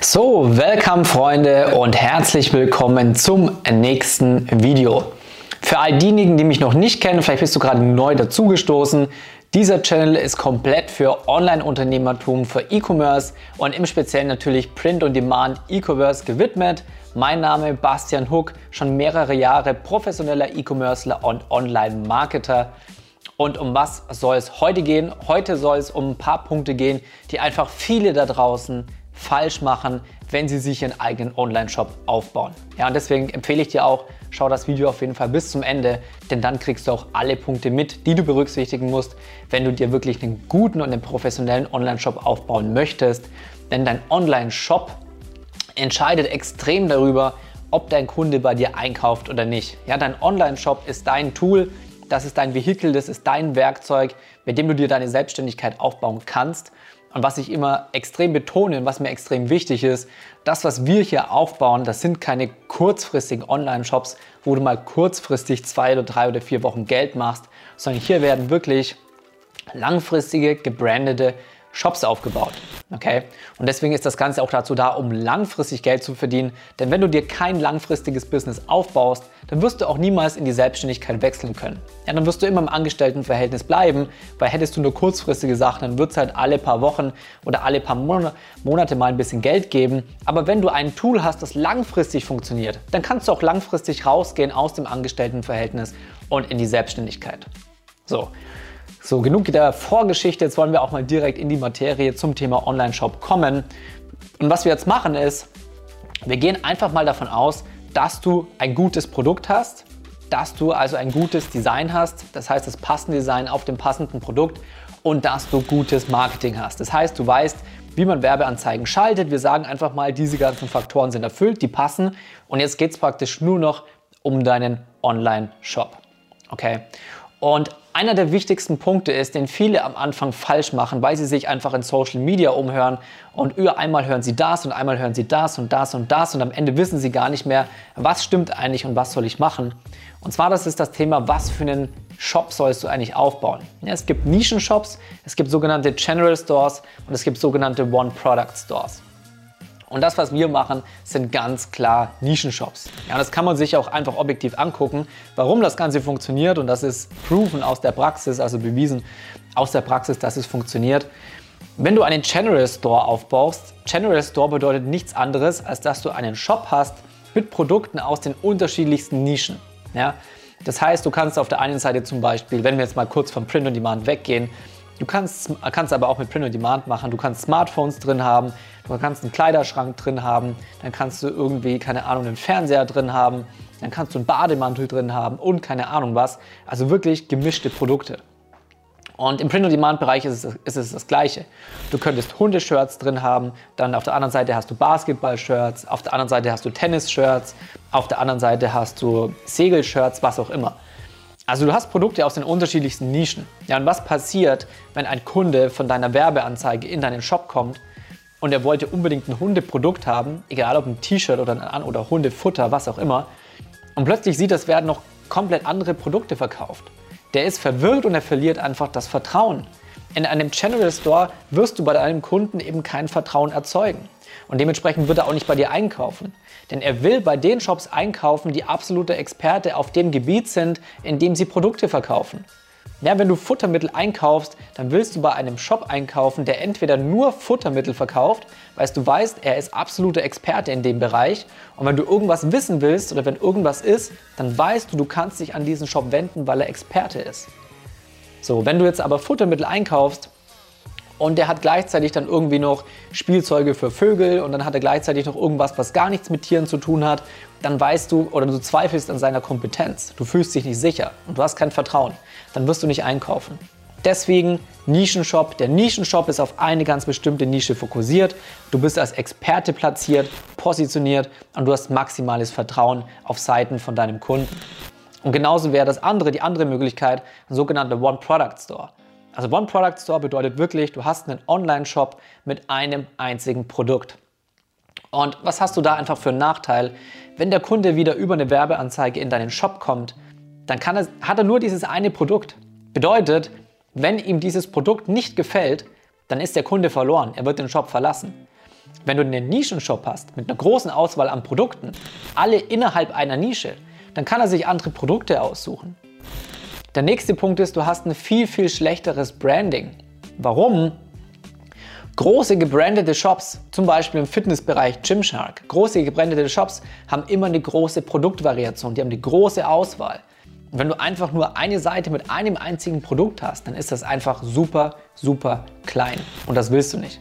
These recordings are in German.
So, welcome Freunde und herzlich willkommen zum nächsten Video. Für all diejenigen, die mich noch nicht kennen, vielleicht bist du gerade neu dazugestoßen, dieser Channel ist komplett für Online-Unternehmertum, für E-Commerce und im Speziellen natürlich Print on Demand E-Commerce gewidmet. Mein Name Bastian Huck, schon mehrere Jahre professioneller E-Commercer und Online-Marketer. Und um was soll es heute gehen? Heute soll es um ein paar Punkte gehen, die einfach viele da draußen falsch machen, wenn sie sich ihren eigenen Online-Shop aufbauen. Ja, und deswegen empfehle ich dir auch, schau das Video auf jeden Fall bis zum Ende, denn dann kriegst du auch alle Punkte mit, die du berücksichtigen musst, wenn du dir wirklich einen guten und einen professionellen Online-Shop aufbauen möchtest. Denn dein Online-Shop entscheidet extrem darüber, ob dein Kunde bei dir einkauft oder nicht. Ja, dein Online-Shop ist dein Tool, das ist dein Vehikel, das ist dein Werkzeug, mit dem du dir deine Selbstständigkeit aufbauen kannst. Und was ich immer extrem betone und was mir extrem wichtig ist, das, was wir hier aufbauen, das sind keine kurzfristigen Online-Shops, wo du mal kurzfristig zwei oder drei oder vier Wochen Geld machst, sondern hier werden wirklich langfristige, gebrandete Shops aufgebaut. Okay? Und deswegen ist das Ganze auch dazu da, um langfristig Geld zu verdienen. Denn wenn du dir kein langfristiges Business aufbaust, dann wirst du auch niemals in die Selbstständigkeit wechseln können. Ja, dann wirst du immer im Angestelltenverhältnis bleiben, weil hättest du nur kurzfristige Sachen, dann wird es halt alle paar Wochen oder alle paar Monate mal ein bisschen Geld geben. Aber wenn du ein Tool hast, das langfristig funktioniert, dann kannst du auch langfristig rausgehen aus dem Angestelltenverhältnis und in die Selbstständigkeit. So, so, genug der Vorgeschichte. Jetzt wollen wir auch mal direkt in die Materie zum Thema Online-Shop kommen. Und was wir jetzt machen ist, wir gehen einfach mal davon aus, dass du ein gutes Produkt hast, dass du also ein gutes Design hast, das heißt das passende Design auf dem passenden Produkt und dass du gutes Marketing hast. Das heißt, du weißt, wie man Werbeanzeigen schaltet. Wir sagen einfach mal, diese ganzen Faktoren sind erfüllt, die passen und jetzt geht es praktisch nur noch um deinen Online-Shop. Okay? Und einer der wichtigsten Punkte ist, den viele am Anfang falsch machen, weil sie sich einfach in Social Media umhören und über einmal hören sie das und einmal hören sie das und das und das und am Ende wissen sie gar nicht mehr, was stimmt eigentlich und was soll ich machen. Und zwar das ist das Thema, was für einen Shop sollst du eigentlich aufbauen. Ja, es gibt Nischen-Shops, es gibt sogenannte General Stores und es gibt sogenannte One-Product Stores. Und das, was wir machen, sind ganz klar Nischenshops. Ja, das kann man sich auch einfach objektiv angucken, warum das Ganze funktioniert. Und das ist proven aus der Praxis, also bewiesen aus der Praxis, dass es funktioniert. Wenn du einen General Store aufbaust, General Store bedeutet nichts anderes, als dass du einen Shop hast mit Produkten aus den unterschiedlichsten Nischen. Ja? Das heißt, du kannst auf der einen Seite zum Beispiel, wenn wir jetzt mal kurz vom Print on Demand weggehen, Du kannst, kannst aber auch mit Print on Demand machen. Du kannst Smartphones drin haben, du kannst einen Kleiderschrank drin haben, dann kannst du irgendwie, keine Ahnung, einen Fernseher drin haben, dann kannst du einen Bademantel drin haben und keine Ahnung was. Also wirklich gemischte Produkte. Und im Print-on-Demand-Bereich ist es, ist es das Gleiche. Du könntest Hundeshirts drin haben, dann auf der anderen Seite hast du Basketball-Shirts, auf der anderen Seite hast du Tennis-Shirts, auf der anderen Seite hast du Segelshirts, was auch immer. Also du hast Produkte aus den unterschiedlichsten Nischen. Ja, und was passiert, wenn ein Kunde von deiner Werbeanzeige in deinen Shop kommt und er wollte unbedingt ein Hundeprodukt haben, egal ob ein T-Shirt oder, ein, oder Hundefutter, was auch immer, und plötzlich sieht, es werden noch komplett andere Produkte verkauft. Der ist verwirrt und er verliert einfach das Vertrauen. In einem General Store wirst du bei deinem Kunden eben kein Vertrauen erzeugen. Und dementsprechend wird er auch nicht bei dir einkaufen. Denn er will bei den Shops einkaufen, die absolute Experte auf dem Gebiet sind, in dem sie Produkte verkaufen. Ja, wenn du Futtermittel einkaufst, dann willst du bei einem Shop einkaufen, der entweder nur Futtermittel verkauft, weil du weißt, er ist absoluter Experte in dem Bereich. Und wenn du irgendwas wissen willst oder wenn irgendwas ist, dann weißt du, du kannst dich an diesen Shop wenden, weil er Experte ist. So, wenn du jetzt aber Futtermittel einkaufst, und der hat gleichzeitig dann irgendwie noch Spielzeuge für Vögel und dann hat er gleichzeitig noch irgendwas, was gar nichts mit Tieren zu tun hat. Dann weißt du oder du zweifelst an seiner Kompetenz. Du fühlst dich nicht sicher und du hast kein Vertrauen. Dann wirst du nicht einkaufen. Deswegen Nischenshop. Der Nischenshop ist auf eine ganz bestimmte Nische fokussiert. Du bist als Experte platziert, positioniert und du hast maximales Vertrauen auf Seiten von deinem Kunden. Und genauso wäre das andere, die andere Möglichkeit, ein sogenannter One-Product-Store. Also One Product Store bedeutet wirklich, du hast einen Online-Shop mit einem einzigen Produkt. Und was hast du da einfach für einen Nachteil? Wenn der Kunde wieder über eine Werbeanzeige in deinen Shop kommt, dann er, hat er nur dieses eine Produkt. Bedeutet, wenn ihm dieses Produkt nicht gefällt, dann ist der Kunde verloren. Er wird den Shop verlassen. Wenn du einen Nischenshop hast mit einer großen Auswahl an Produkten, alle innerhalb einer Nische, dann kann er sich andere Produkte aussuchen. Der nächste Punkt ist, du hast ein viel, viel schlechteres Branding. Warum? Große gebrandete Shops, zum Beispiel im Fitnessbereich Gymshark, große gebrandete Shops haben immer eine große Produktvariation, die haben eine große Auswahl. Und wenn du einfach nur eine Seite mit einem einzigen Produkt hast, dann ist das einfach super, super klein. Und das willst du nicht.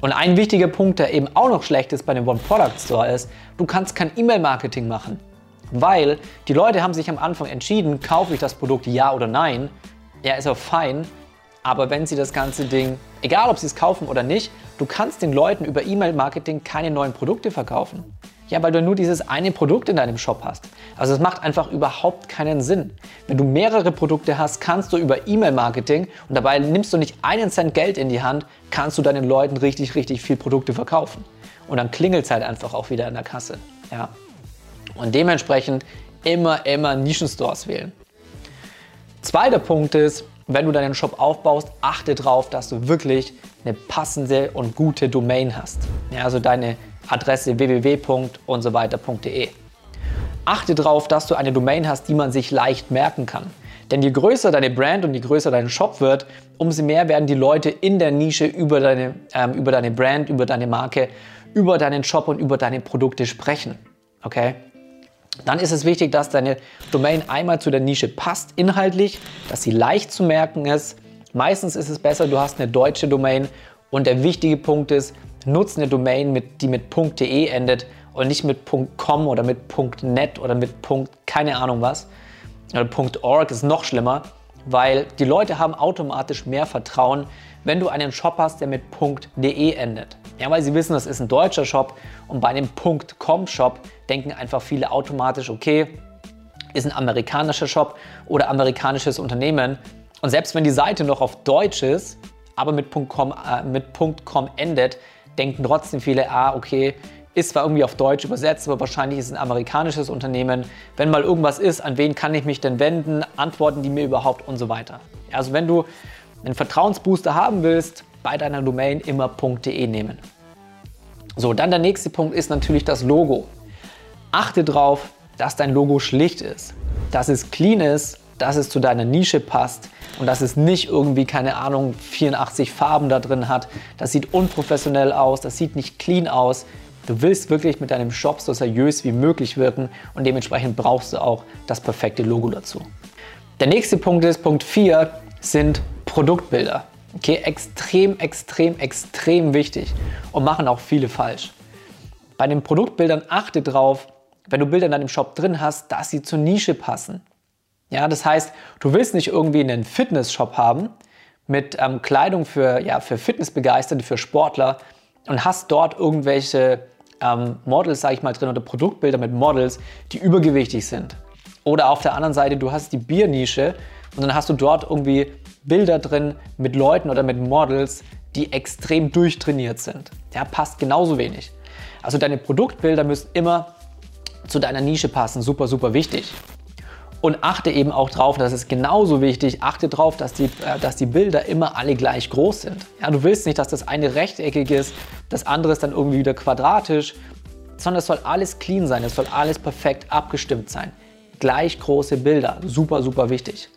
Und ein wichtiger Punkt, der eben auch noch schlecht ist bei dem One-Product-Store ist, du kannst kein E-Mail-Marketing machen. Weil die Leute haben sich am Anfang entschieden, kaufe ich das Produkt ja oder nein. Ja, ist auch fein. Aber wenn sie das ganze Ding, egal ob sie es kaufen oder nicht, du kannst den Leuten über E-Mail-Marketing keine neuen Produkte verkaufen. Ja, weil du nur dieses eine Produkt in deinem Shop hast. Also es macht einfach überhaupt keinen Sinn. Wenn du mehrere Produkte hast, kannst du über E-Mail-Marketing und dabei nimmst du nicht einen Cent Geld in die Hand, kannst du deinen Leuten richtig, richtig viel Produkte verkaufen. Und dann klingelt es halt einfach auch wieder in der Kasse. Ja. Und dementsprechend immer, immer Nischenstores wählen. Zweiter Punkt ist, wenn du deinen Shop aufbaust, achte darauf, dass du wirklich eine passende und gute Domain hast. Ja, also deine Adresse www. und so weiter.de. Achte darauf, dass du eine Domain hast, die man sich leicht merken kann. Denn je größer deine Brand und je größer dein Shop wird, umso mehr werden die Leute in der Nische über deine, ähm, über deine Brand, über deine Marke, über deinen Shop und über deine Produkte sprechen. Okay? Dann ist es wichtig, dass deine Domain einmal zu der Nische passt, inhaltlich, dass sie leicht zu merken ist. Meistens ist es besser, du hast eine deutsche Domain und der wichtige Punkt ist, nutze eine Domain, mit, die mit .de endet und nicht mit .com oder mit .net oder mit keine Ahnung was. Oder .org ist noch schlimmer, weil die Leute haben automatisch mehr Vertrauen, wenn du einen Shop hast, der mit .de endet. Ja, weil sie wissen, das ist ein deutscher Shop und bei einem .com-Shop denken einfach viele automatisch, okay, ist ein amerikanischer Shop oder amerikanisches Unternehmen. Und selbst wenn die Seite noch auf Deutsch ist, aber mit .com, äh, mit .com endet, denken trotzdem viele, ah, okay, ist zwar irgendwie auf Deutsch übersetzt, aber wahrscheinlich ist es ein amerikanisches Unternehmen. Wenn mal irgendwas ist, an wen kann ich mich denn wenden? Antworten die mir überhaupt und so weiter. Also wenn du einen Vertrauensbooster haben willst, bei deiner Domain immer .de nehmen. So, dann der nächste Punkt ist natürlich das Logo. Achte darauf, dass dein Logo schlicht ist, dass es clean ist, dass es zu deiner Nische passt und dass es nicht irgendwie, keine Ahnung, 84 Farben da drin hat. Das sieht unprofessionell aus, das sieht nicht clean aus. Du willst wirklich mit deinem Shop so seriös wie möglich wirken und dementsprechend brauchst du auch das perfekte Logo dazu. Der nächste Punkt ist, Punkt 4, sind Produktbilder. Okay, extrem, extrem, extrem wichtig und machen auch viele falsch. Bei den Produktbildern achte drauf, wenn du Bilder in deinem Shop drin hast, dass sie zur Nische passen. Ja, das heißt, du willst nicht irgendwie einen Fitness-Shop haben mit ähm, Kleidung für, ja, für Fitnessbegeisterte, für Sportler und hast dort irgendwelche ähm, Models, sage ich mal, drin oder Produktbilder mit Models, die übergewichtig sind. Oder auf der anderen Seite, du hast die Biernische und dann hast du dort irgendwie Bilder drin mit Leuten oder mit Models, die extrem durchtrainiert sind. Ja, passt genauso wenig. Also deine Produktbilder müssen immer zu deiner Nische passen, super, super wichtig. Und achte eben auch drauf, das ist genauso wichtig, achte darauf, dass die, äh, dass die Bilder immer alle gleich groß sind. Ja, du willst nicht, dass das eine rechteckig ist, das andere ist dann irgendwie wieder quadratisch, sondern es soll alles clean sein, es soll alles perfekt abgestimmt sein. Gleich große Bilder, super, super wichtig.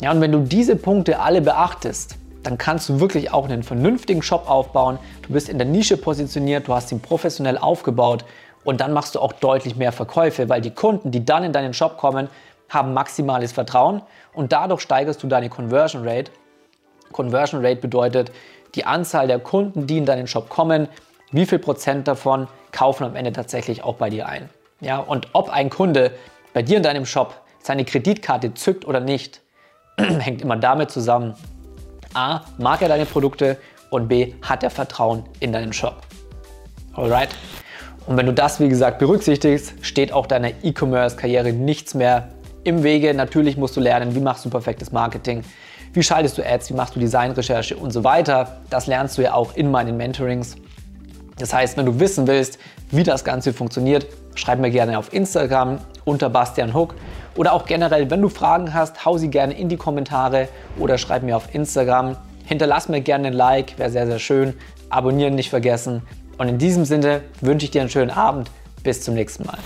Ja, und wenn du diese Punkte alle beachtest, dann kannst du wirklich auch einen vernünftigen Shop aufbauen. Du bist in der Nische positioniert, du hast ihn professionell aufgebaut und dann machst du auch deutlich mehr Verkäufe, weil die Kunden, die dann in deinen Shop kommen, haben maximales Vertrauen und dadurch steigerst du deine Conversion Rate. Conversion Rate bedeutet die Anzahl der Kunden, die in deinen Shop kommen, wie viel Prozent davon kaufen am Ende tatsächlich auch bei dir ein. Ja, und ob ein Kunde bei dir in deinem Shop seine Kreditkarte zückt oder nicht, hängt immer damit zusammen, A, mag er deine Produkte und B, hat er Vertrauen in deinen Shop. Alright? Und wenn du das, wie gesagt, berücksichtigst, steht auch deiner E-Commerce-Karriere nichts mehr im Wege. Natürlich musst du lernen, wie machst du perfektes Marketing, wie schaltest du Ads, wie machst du Designrecherche und so weiter. Das lernst du ja auch in meinen Mentorings. Das heißt, wenn du wissen willst, wie das Ganze funktioniert, schreib mir gerne auf Instagram unter Bastian Hook oder auch generell, wenn du Fragen hast, hau sie gerne in die Kommentare oder schreib mir auf Instagram. Hinterlass mir gerne ein Like, wäre sehr, sehr schön. abonnieren nicht vergessen. Und in diesem Sinne wünsche ich dir einen schönen Abend. Bis zum nächsten Mal.